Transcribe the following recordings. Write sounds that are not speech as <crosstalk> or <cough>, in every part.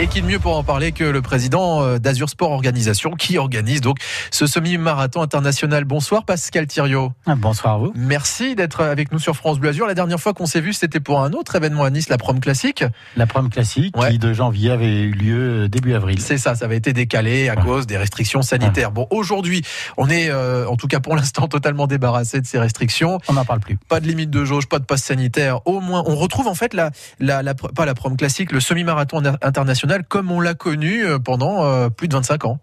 Et qui de mieux pour en parler que le président euh, d'Azur Sport Organisation qui organise donc ce semi-marathon international. Bonsoir Pascal Thiriot. Ah, bonsoir à vous. Merci d'être avec nous sur France Bleu Azur. La dernière fois qu'on s'est vu, c'était pour un autre événement à Nice, la Prom Classique. La Prom Classique qui de janvier avait eu lieu début avril. C'est ça, ça avait été décalé à cause des restrictions sanitaires. Bon, aujourd'hui, on est euh, en tout cas pour l'instant <laughs> totalement débarrassé de ces restrictions. On n'en parle plus. Pas de limite de jauge, pas de passe sanitaire. Au moins, on retrouve en fait la, la, la pas la Prom Classique, le semi-marathon international comme on l'a connu euh, pendant euh, plus de 25 ans.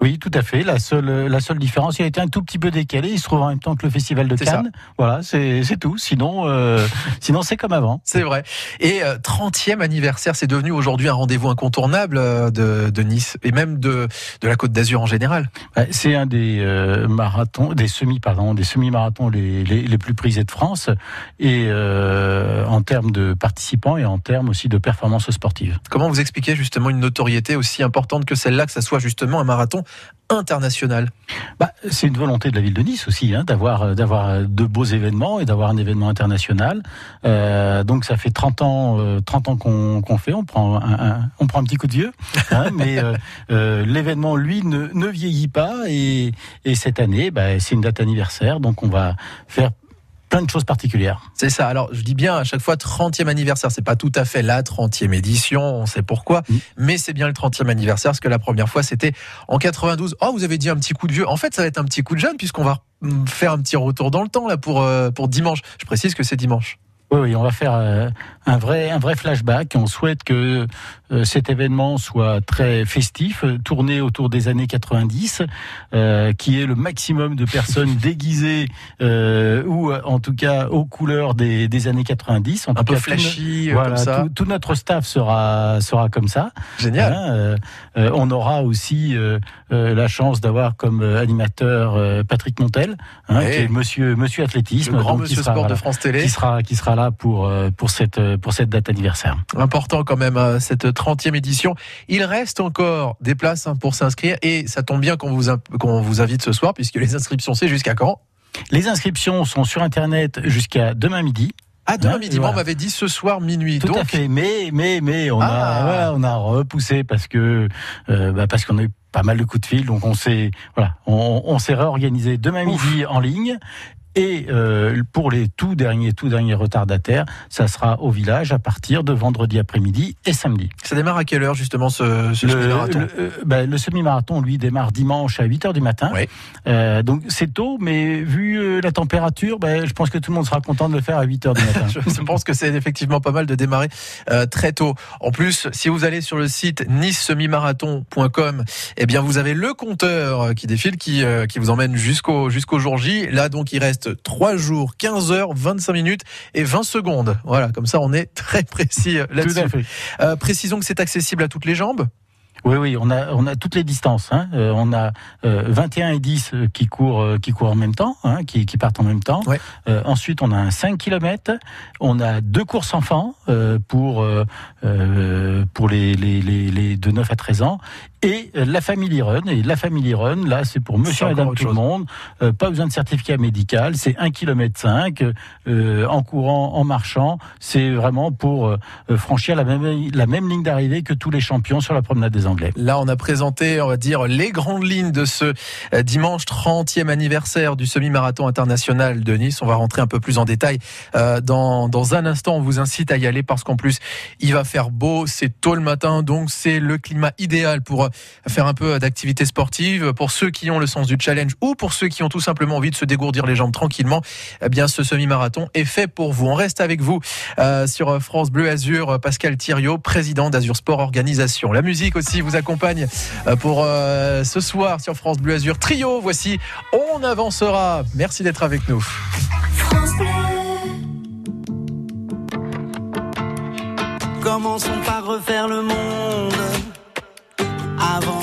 Oui, tout à fait. La seule, la seule différence, il a été un tout petit peu décalé. Il se trouve en même temps que le festival de Cannes. Voilà, c'est tout. Sinon, euh, <laughs> sinon c'est comme avant. C'est vrai. Et 30e anniversaire, c'est devenu aujourd'hui un rendez-vous incontournable de, de, Nice et même de, de la Côte d'Azur en général. C'est un des marathons, des semi, pardon, des semi-marathons les, les, les, plus prisés de France. Et en termes de participants et en termes aussi de performances sportives. Comment vous expliquez justement une notoriété aussi importante que celle-là, que ça soit justement un marathon international. Bah, C'est une volonté de la ville de Nice aussi, hein, d'avoir d'avoir de beaux événements et d'avoir un événement international. Euh, donc ça fait 30 ans, euh, 30 ans qu'on fait, on prend un, on prend un petit coup de vieux, hein, <laughs> mais euh, euh, l'événement lui ne, ne, vieillit pas. Et, et cette année, bah, c'est une date anniversaire, donc on va faire plein de choses particulières. C'est ça. Alors, je dis bien à chaque fois 30e anniversaire. C'est pas tout à fait la 30e édition, on sait pourquoi, mm. mais c'est bien le 30e anniversaire parce que la première fois c'était en 92. Oh, vous avez dit un petit coup de vieux. En fait, ça va être un petit coup de jeune puisqu'on va faire un petit retour dans le temps là pour euh, pour dimanche. Je précise que c'est dimanche. Oui, on va faire euh, un vrai, un vrai flashback. On souhaite que cet événement soit très festif, euh, tourné autour des années 90, euh, qui est le maximum de personnes <laughs> déguisées ou en tout cas aux couleurs des, des années 90. En un peu flashy, voilà, comme ça. Tout, notre staff sera sera comme ça. Génial. Hein, on aura aussi la chance d'avoir comme animateur Patrick Montel, hein, qui est Monsieur Monsieur athlétisme, le grand Monsieur Sport de France Télé, qui sera qui sera là pour pour cette pour cette date anniversaire. Important quand même cette 30e édition. Il reste encore des places hein, pour s'inscrire et ça tombe bien qu'on vous, qu'on vous invite ce soir puisque les inscriptions c'est jusqu'à quand? Les inscriptions sont sur internet jusqu'à demain midi. Ah, demain hein, midi, on m'avait dit ce soir minuit. Tout donc... à fait, mais, mais, mais, on, a, ah. on a repoussé parce que, euh, bah parce qu'on a eu pas mal de coups de fil, donc on s'est, voilà, on, on s'est réorganisé demain midi en ligne et euh, pour les tout derniers, tout derniers retardataires, ça sera au village à partir de vendredi après-midi et samedi. Ça démarre à quelle heure justement ce, ce semi-marathon le, euh, ben, le semi-marathon, lui, démarre dimanche à 8 heures du matin. Oui. Euh, donc c'est tôt, mais vu la température, ben, je pense que tout le monde sera content de le faire à 8 heures du matin. <laughs> je pense que c'est effectivement pas mal de démarrer euh, très tôt. En plus, si vous allez sur le site nice-semi-marathon.com, eh bien vous avez le compteur qui défile, qui, qui vous emmène jusqu'au jusqu'au jour J. Là, donc, il reste 3 jours, 15 heures, 25 minutes et 20 secondes. Voilà, comme ça on est très précis euh, là-dessus. Euh, précisons que c'est accessible à toutes les jambes. Oui, oui, on a, on a toutes les distances. Hein. Euh, on a euh, 21 et 10 euh, qui courent, euh, qui courent en même temps, hein, qui, qui, partent en même temps. Ouais. Ensuite, on a un 5 km. On a deux courses enfants pour pour les, les, les, les, de 9 à 13 ans et la Family Run. Et la Family Run, là, c'est pour Monsieur et Madame tout le monde. pas besoin de certificat médical. C'est 1 km 5 en courant, en marchant. C'est vraiment pour franchir la même la même ligne d'arrivée que tous les champions sur la promenade des Anglais. Là, on a présenté, on va dire, les grandes lignes de ce euh, dimanche 30e anniversaire du semi-marathon international de Nice. On va rentrer un peu plus en détail euh, dans, dans un instant. On vous incite à y aller parce qu'en plus, il va faire beau. C'est tôt le matin, donc c'est le climat idéal pour euh, faire un peu d'activité sportive. Pour ceux qui ont le sens du challenge ou pour ceux qui ont tout simplement envie de se dégourdir les jambes tranquillement, eh bien, ce semi-marathon est fait pour vous. On reste avec vous sur France Bleu Azur. Pascal Thiriot, président d'Azur Sport Organisation. La musique aussi vous accompagne euh, pour euh, ce soir sur France Bleu Azur. Trio, voici On avancera. Merci d'être avec nous. Commençons par refaire le monde avant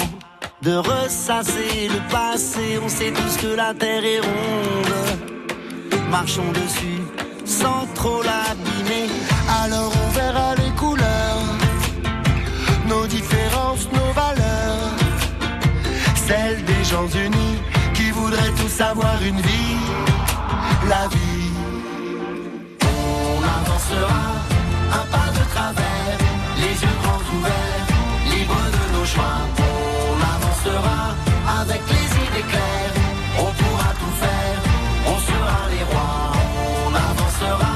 de ressasser le passé. On sait tous que la terre est ronde. Marchons dessus sans trop l'abîmer. qui voudraient tous avoir une vie, la vie. On avancera un pas de travers, les yeux grands ouverts, libres de nos choix. On avancera avec les idées claires, on pourra tout faire, on sera les rois. On avancera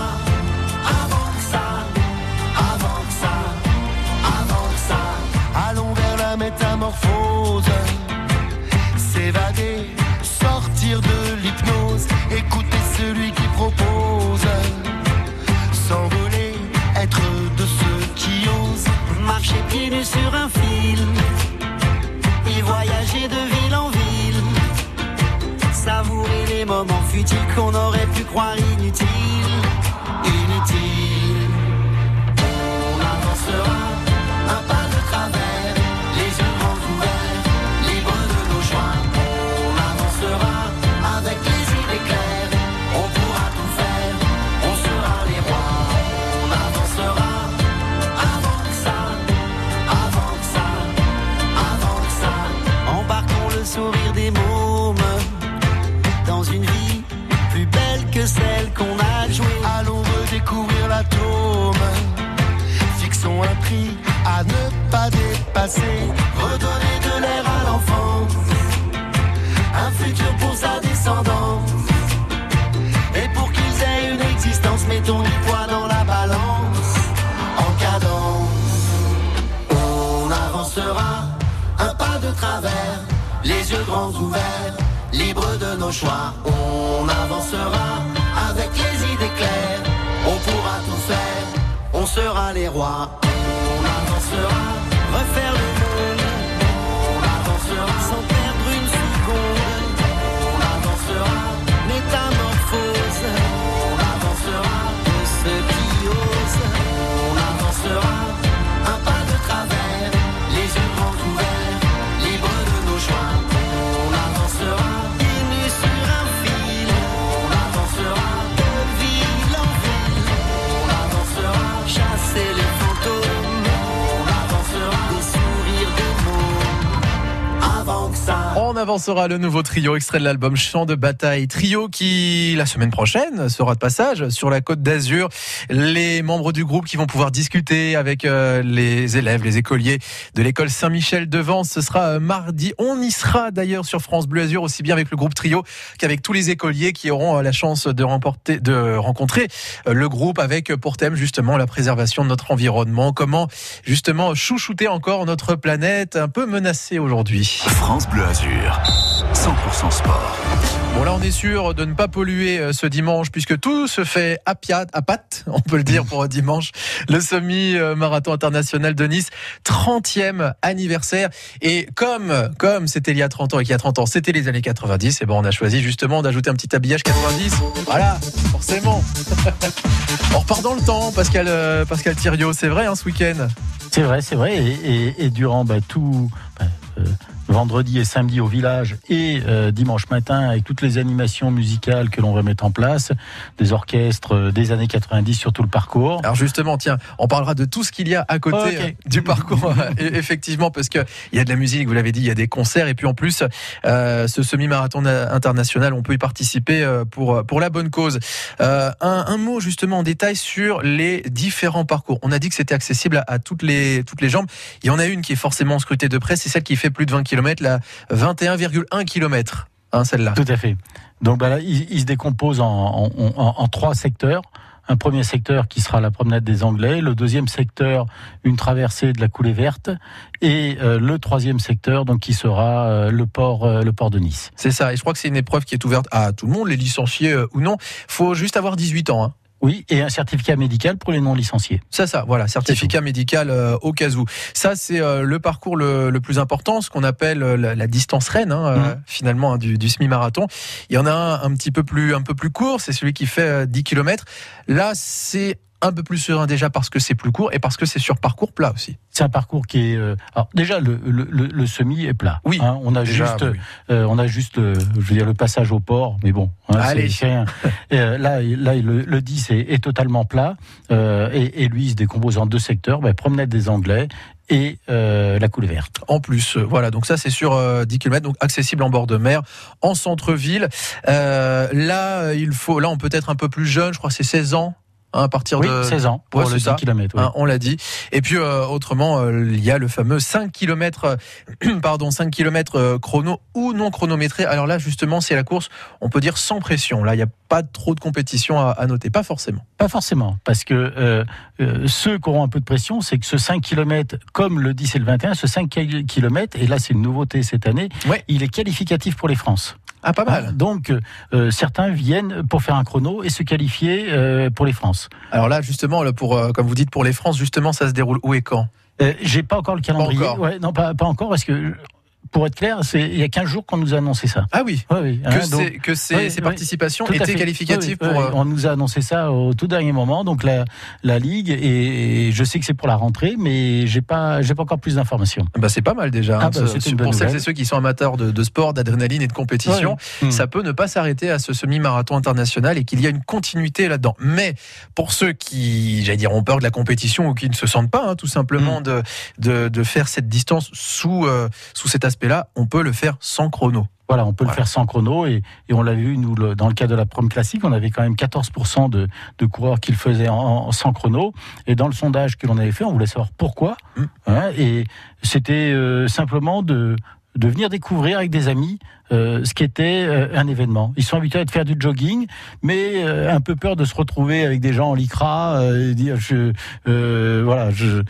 avant que ça, avant que ça, avant que ça. Allons vers la métamorphose. S'évader, sortir de l'hypnose, écouter celui qui propose. S'envoler, être de ceux qui osent. Marcher pieds nus sur un fil. Et voyager de ville en ville. Savourer les moments futiles qu'on aurait pu croire. Inutiles. Avancera, un pas de travers, les yeux grands ouverts, libres de nos choix. On avancera, avec les idées claires, on pourra tout faire, on sera les rois. On avancera, refaire le monde. On avancera sans avancera le nouveau trio extrait de l'album Chant de bataille. Trio qui, la semaine prochaine, sera de passage sur la côte d'Azur. Les membres du groupe qui vont pouvoir discuter avec euh, les élèves, les écoliers de l'école Saint-Michel de Vence. Ce sera euh, mardi. On y sera d'ailleurs sur France Bleu Azur, aussi bien avec le groupe Trio qu'avec tous les écoliers qui auront euh, la chance de, remporter, de rencontrer le groupe avec pour thème justement la préservation de notre environnement. Comment justement chouchouter encore notre planète un peu menacée aujourd'hui. France Bleu Azur, 100% sport. Bon là on est sûr de ne pas polluer euh, ce dimanche puisque tout se fait à piat, à patte, <laughs> on peut le dire pour dimanche, le semi-marathon international de Nice, 30e anniversaire et comme comme c'était il y a 30 ans et qu'il y a 30 ans, c'était les années 90 et ben on a choisi justement d'ajouter un petit habillage 90. Voilà, forcément. <laughs> on repart dans le temps Pascal euh, Pascal Thiriot, c'est vrai hein, ce week-end? C'est vrai, c'est vrai. Et, et- et durant bah, tout bah, euh, vendredi et samedi au village et euh, dimanche matin avec toutes les animations musicales que l'on va mettre en place, des orchestres euh, des années 90 sur tout le parcours. Alors justement, tiens, on parlera de tout ce qu'il y a à côté euh, du parcours, Et <laughs> effectivement, parce que il y a de la musique, vous l'avez dit, il y a des concerts, et puis en plus, euh, ce semi-marathon na- international, on peut y participer pour pour la bonne cause. Euh, un, un mot justement en détail sur les différents parcours. On a dit que c'était accessible à, à toutes les toutes les jambes. Il y en a une qui est forcément scrutée de près, c'est celle qui fait plus de 20 km, la 21,1 km. Hein, celle-là. Tout à fait. Donc bah, là, il, il se décompose en, en- en- en trois secteurs. Un premier secteur qui sera la promenade des Anglais, le deuxième secteur une traversée de la coulée verte et euh, le troisième secteur donc qui sera euh, le port euh, le port de Nice. C'est ça. Et je crois que c'est une épreuve qui est ouverte à tout le monde, les licenciés ou non. Faut juste avoir 18 ans. Hein. Oui, et un certificat médical pour les non licenciés. Ça, ça, voilà, certificat médical euh, au cas où. Ça, c'est euh, le parcours le, le plus important, ce qu'on appelle euh, la, la distance reine, hein, Mhm. finalement, hein, du, du semi-marathon. Il y en a un un petit peu plus, un peu plus court, c'est celui qui fait euh, 10 km. Là, c'est un peu plus serein déjà parce que c'est plus court et parce que c'est sur parcours plat aussi. C'est un parcours qui est euh, alors déjà le, le, le- le semi est plat. Oui, Hein, on a Déjà, juste oui. euh, on a juste le, je veux dire le passage au port, mais bon, hein, Allez. c'est rien. <laughs> Euh, là, là le, le 10 est, est totalement plat euh, et, et lui il se décompose en deux secteurs, ben, promenade des Anglais et euh, la coulée verte. En plus, euh, voilà, donc ça c'est sur euh, 10 km, donc accessible en bord de mer, en centre-ville. Euh, là, euh, il faut, là, on peut être un peu plus jeune, je crois que c'est 16 ans. Hein, à partir Oui, de 16 ans pour Ouais, le c'est 10 ça. km. Hein, on l'a dit. Et puis euh, autrement, euh, il y a le fameux 5 km, <clears throat> pardon, 5 km euh, chrono ou non chronométré. Alors là, justement, c'est la course, on peut dire sans pression. Là, il n'y a pas trop de compétition à, à noter, pas forcément. Pas forcément, parce que euh, ceux qui auront un peu de pression, c'est que ce 5 km, comme le 10 et le 21, ce 5 km, et là c'est une nouveauté cette année, Ouais. il est qualificatif pour les France. Ah, pas mal. Donc euh, certains viennent pour faire un chrono et se qualifier euh, pour les France. Alors là, justement, là, pour, euh, comme vous dites, pour les France, justement, ça se déroule où et quand? Euh, J'ai pas encore le calendrier. encore. Ouais, non, pas, pas encore, parce que pour être clair, il y a 15 jours qu'on nous a annoncé ça. Ah oui. Ouais, oui, Que, hein, donc- que ces, oui, ces oui. participations étaient qualificatives pour. euh, On nous a annoncé ça au tout dernier moment, donc la, la ligue et, et je sais que c'est pour la rentrée, mais j'ai pas pas encore plus d'informations. Bah, c'est pas mal déjà. Ah hein, bah, ce- c'est une pour celles et ceux qui sont amateurs de, de sport, d'adrénaline et de compétition, Ouais. ça peut ne pas s'arrêter à ce semi-marathon international et qu'il y a une continuité là-dedans. Mais pour ceux qui, j'allais dire, ont peur de la compétition ou qui ne se sentent pas, hein, tout Mm. simplement, de, de, de faire cette distance sous, euh, sous cet aspect-là, on peut le faire sans chrono. Voilà, on peut Voilà. le faire sans chrono et, et on l'a vu nous le- dans le cas de la prom classique, on avait quand même 14% de, de coureurs qui le faisaient en, en- sans chrono. Et dans le sondage que l'on avait fait, on voulait savoir pourquoi. Mm. hein, et c'était euh, simplement de de venir découvrir avec des amis euh, ce qu'était euh, un événement. Ils sont habitués à faire du jogging, mais euh, un peu peur de se retrouver avec des gens en lycra euh, et dire je voilà je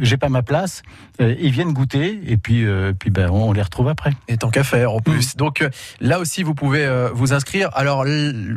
j'ai pas ma place. Ils viennent goûter et puis puis ben on les retrouve après. Et tant qu'à faire en plus. Mm. Donc là aussi, vous pouvez vous inscrire. Alors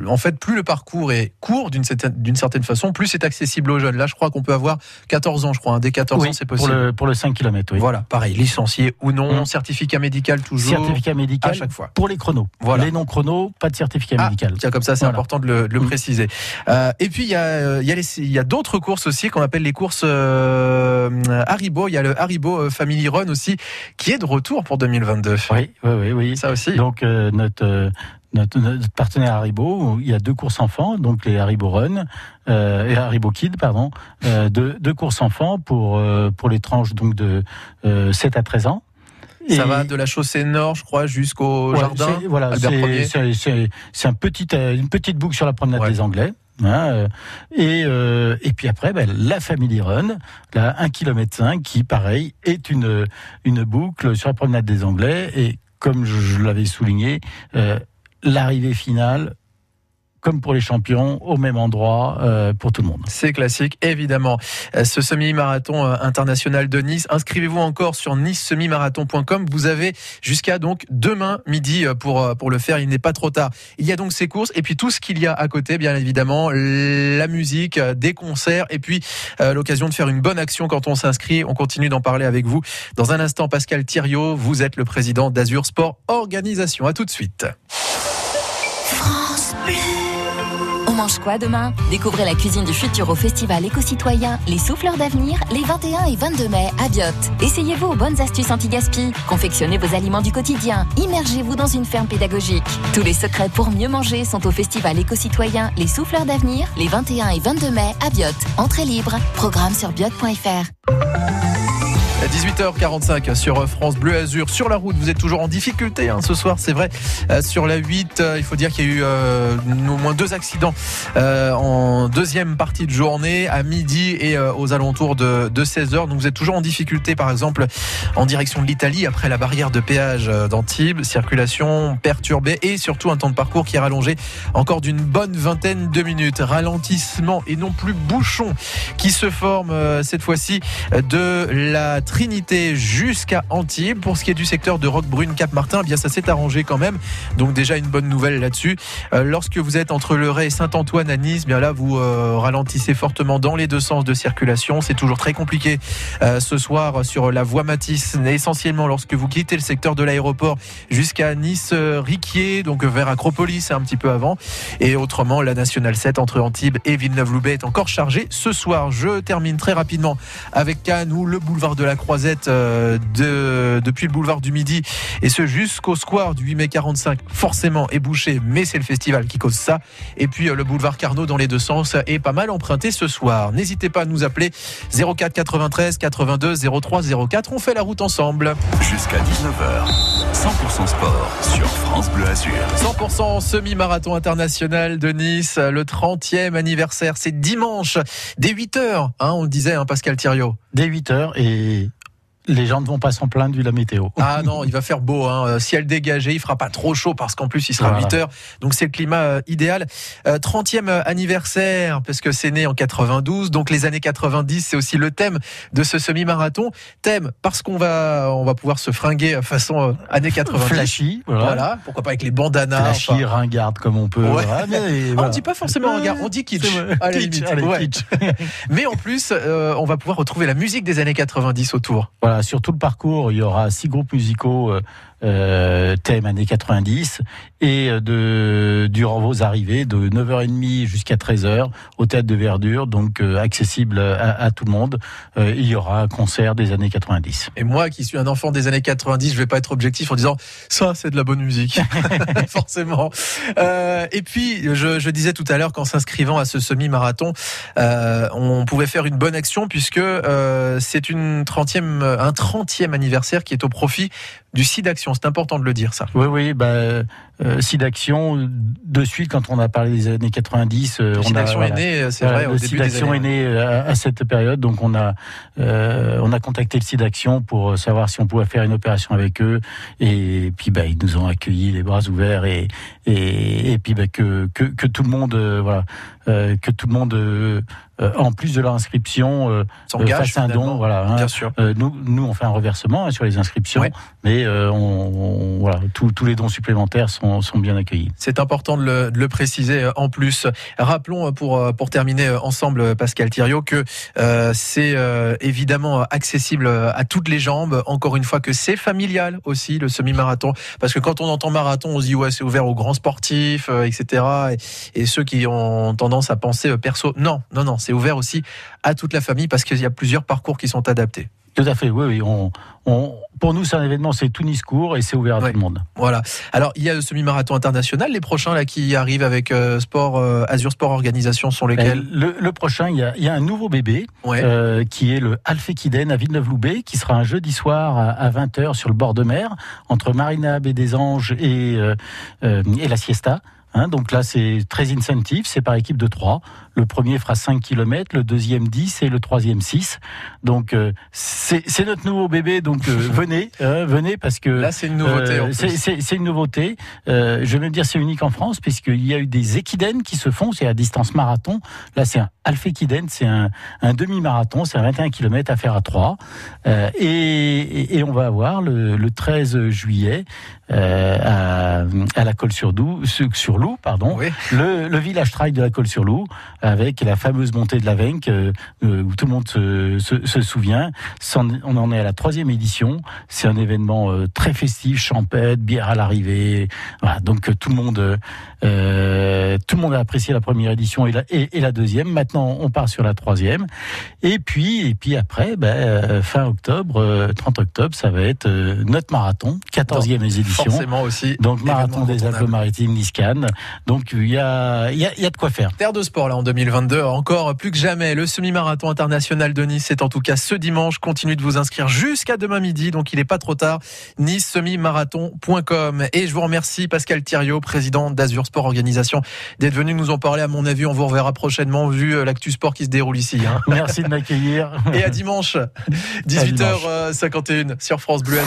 en fait, plus le parcours est court d'une certaine, d'une certaine façon, plus c'est accessible aux jeunes. Là, je crois qu'on peut avoir 14 ans, je crois. hein. Dès 14 Oui, ans, c'est pour possible. le pour le 5 km. Oui. Voilà, pareil, licencié ou non, Mm. certificat médical toujours. Certificat à médical chaque fois. pour les chronos. Voilà. Les non chronos, pas de certificat Ah, médical. Tiens, comme ça, c'est Voilà. important de le, de le Mm. préciser. Euh, et puis, il y a, euh, il y a, d'autres courses aussi qu'on appelle les courses euh, Haribo. Il y a le Haribo Family Run aussi, qui est de retour pour 2022. Oui, oui, oui, oui. Ça aussi. Donc euh, notre, notre notre partenaire Haribo, il y a deux courses enfants, donc les Haribo Run euh, et Haribo Kid, pardon, euh, deux, deux courses enfants pour euh, pour les tranches donc de euh, 7 à 13 ans. Ça va de la chaussée nord, je crois, jusqu'au Ouais, jardin. Voilà, c'est- un petit, euh, une petite boucle sur la promenade Ouais. des Anglais. hein, euh, et, euh, et puis après, ben, la Family Run, là, 1 km 5, qui, pareil, est une, une boucle sur la promenade des Anglais. Et comme je, je l'avais souligné, euh, l'arrivée finale, comme pour les champions, au même endroit euh, pour tout le monde. C'est classique, évidemment. Euh, Ce semi-marathon euh, international de Nice, inscrivez-vous encore sur nice-semi-marathon.com. Vous avez jusqu'à donc demain midi euh, pour, pour le faire. Il n'est pas trop tard. Il y a donc ces courses et puis tout ce qu'il y a à côté, bien évidemment, la musique, des concerts et puis l'occasion de faire une bonne action quand on s'inscrit. On continue d'en parler avec vous. Dans un instant, Pascal Thiriot, vous êtes le président d'Azur Sport Organisation. À tout de suite. Mange quoi demain Découvrez la cuisine du futur au festival éco-citoyen Les Souffleurs d'Avenir les 21 et 22 mai à Biot. Essayez-vous aux bonnes astuces anti-gaspi. Confectionnez vos aliments du quotidien. Immergez-vous dans une ferme pédagogique. Tous les secrets pour mieux manger sont au festival éco-citoyen Les Souffleurs d'Avenir les 21 et 22 mai à Biot. Entrée libre. Programme sur biot.fr. 18h45 sur France Bleu Azur. Sur la route, vous êtes toujours en difficulté hein, ce soir, c'est vrai. Euh, sur la 8, euh, il faut dire qu'il y a eu euh, au moins deux accidents en deuxième partie de journée, à midi et aux alentours de, de 16h. Donc vous êtes toujours en difficulté, par exemple, en direction de l'Italie, après la barrière de péage d'Antibes. Circulation perturbée et surtout un temps de parcours qui est rallongé encore d'une bonne vingtaine de minutes. Ralentissement et non plus bouchon qui se forme cette fois-ci de la Trinité jusqu'à Antibes. Pour ce qui est du secteur de Roquebrune Cap-Martin, eh bien ça s'est arrangé quand même. Donc déjà une bonne nouvelle là-dessus. Euh, lorsque vous êtes entre le Ray et Saint-Antoine à Nice, bien là vous euh, ralentissez fortement dans les deux sens de circulation. C'est toujours très compliqué euh, ce soir sur la voie Matisse, essentiellement lorsque vous quittez le secteur de l'aéroport jusqu'à Nice-Riquier, donc vers Acropolis un petit peu avant. Et autrement, la nationale 7 entre Antibes et Villeneuve-Loubet est encore chargée ce soir. Je termine très rapidement avec Cannes où le boulevard de la croisette euh, de, depuis le boulevard du Midi et ce jusqu'au square du 8 mai 45 forcément est bouché mais c'est le festival qui cause ça. Et puis euh, le boulevard Carnot dans les deux sens est pas mal emprunté ce soir. N'hésitez pas à nous appeler 04 93 82 03 04 on fait la route ensemble. Jusqu'à 19h, 100% sport sur France Bleu Azur. 100% semi-marathon international de Nice, le 30e anniversaire, c'est dimanche, dès 8h, hein, on le disait, hein, Pascal Thiriot. Dès 8 heures et les gens ne vont pas s'en plaindre vu la météo. Ah non, il va faire beau, hein. euh, ciel dégagé, il fera pas trop chaud parce qu'en plus il sera Voilà. 8h, donc c'est le climat euh, idéal. Euh, 30e anniversaire, parce que c'est né en 92, donc les années 90, c'est aussi le thème de ce semi-marathon. Thème parce qu'on va, on va pouvoir se fringuer euh, façon euh, années 90. Flashy, voilà. Voilà, pourquoi pas avec les bandanas. Flashy, enfin. ringarde comme on peut. Ouais. Mais Ah, <laughs> on dit pas forcément regard, on dit kitsch. C'est vrai. à la Kitsch, limite. allez, Ouais. kitsch. <laughs> Mais en plus, euh, on va pouvoir retrouver la musique des années 90 autour. Voilà, sur tout le parcours, il y aura six groupes musicaux euh, thème années 90 et euh, de durant vos arrivées de 9h30 jusqu'à 13h au théâtre de Verdure, donc euh, accessible à, à tout le monde. Euh, il y aura un concert des années 90. Et moi, qui suis un enfant des années 90, je vais pas être objectif en disant ça, c'est de la bonne musique, <laughs> <laughs> forcément. Euh, et puis, je, je disais tout à l'heure qu'en s'inscrivant à ce semi-marathon, euh, on pouvait faire une bonne action puisque euh, c'est une 30e, un 30e anniversaire qui est au profit du site d'action. C'est important de le dire, ça. Oui, oui, bah, euh, site d'action, de suite, quand on a parlé des années 90, euh, Le on a, voilà. est né, c'est Voilà, vrai, au le début site des d'action années. est né euh, à, à cette période, donc on a euh, on a contacté le site d'action pour savoir si on pouvait faire une opération avec eux, et puis bah, ils nous ont accueillis les bras ouverts et et, et puis bah, que, que que tout le monde euh, voilà euh, que tout le monde euh, euh, en plus de leur inscription euh, fasse un don, voilà. hein. Bien sûr. Euh, nous, nous, on fait un reversement hein, sur les inscriptions, Ouais. mais euh, on, on- voilà, tous les dons supplémentaires sont, sont bien accueillis. C'est important de le, préciser euh, en plus. Rappelons euh, pour, euh, pour terminer ensemble, Pascal Thiriot, que c'est évidemment accessible à toutes les jambes. Encore une fois, que c'est familial aussi, le semi-marathon. Parce que quand on entend marathon, on se dit, ouais, c'est ouvert aux grands sportifs, etc. Et, et ceux qui ont tendance à penser perso. Non, non, non, c'est ouvert aussi à toute la famille parce qu'il y a plusieurs parcours qui sont adaptés. Tout à fait, oui, oui. On, on, pour nous, c'est un événement, c'est tout Nice court et c'est ouvert à Ouais. tout le monde. Voilà. Alors, il y a le semi-marathon international. Les prochains là qui arrivent avec euh, Sport euh, Azure Sport Organisation sont lesquels? Le, le prochain, il y, a, il y a un nouveau bébé Ouais. euh, qui est le Alfekiden à Villeneuve-Loubet, qui sera un jeudi soir à, à 20h sur le bord de mer, entre Marina Baie des Anges et, et la Siesta. Hein, donc là, c'est très incentive, c'est par équipe de trois. Le premier fera 5 km, le deuxième 10 et le troisième 6. Donc euh, c'est notre nouveau bébé, donc euh, <laughs> venez, euh, venez parce que Là, c'est une nouveauté. euh, c'est- une nouveauté. Je vais même dire c'est unique en France puisqu'il y a eu des équidènes qui se font, c'est à distance marathon. Là, c'est un alphéquidène, c'est un, un demi-marathon, c'est un 21 km à faire à 3. Euh, et, et- et on va avoir le, le 13 juillet à, à la Colle-sur-Loup, sur Loup, pardon, Oui. le, le village trail de la Colle-sur-Loup, avec la fameuse montée de la Venque, euh, euh, où tout le monde se, se- se souvient. On en est à la troisième édition. C'est un événement euh, très festif, champêtre, bière à l'arrivée. Voilà, donc tout le monde, euh, tout le monde a apprécié la première édition et la, et, et la deuxième. Maintenant, on part sur la troisième. Et puis, et puis après, ben, fin octobre, euh, 30 octobre, ça va être notre marathon, 14e édition. Forcément aussi. Donc marathon des. Alpes-Maritimes, Nice-Cannes. Donc il y a, y, a, y a de quoi faire. Terre de sport là en 2022, encore plus que jamais. Le semi-marathon international de Nice est en tout cas ce dimanche. Continuez de vous inscrire jusqu'à demain midi, donc il n'est pas trop tard. Nice-semi-marathon.com. Et je vous remercie Pascal Thiriot, président d'Azur Sport Organisation, d'être venu nous en parler. À mon avis, on vous reverra prochainement vu euh, l'actu sport qui se déroule ici. hein. Merci de m'accueillir. <laughs> Et à dimanche, 18h51 sur France Bleu.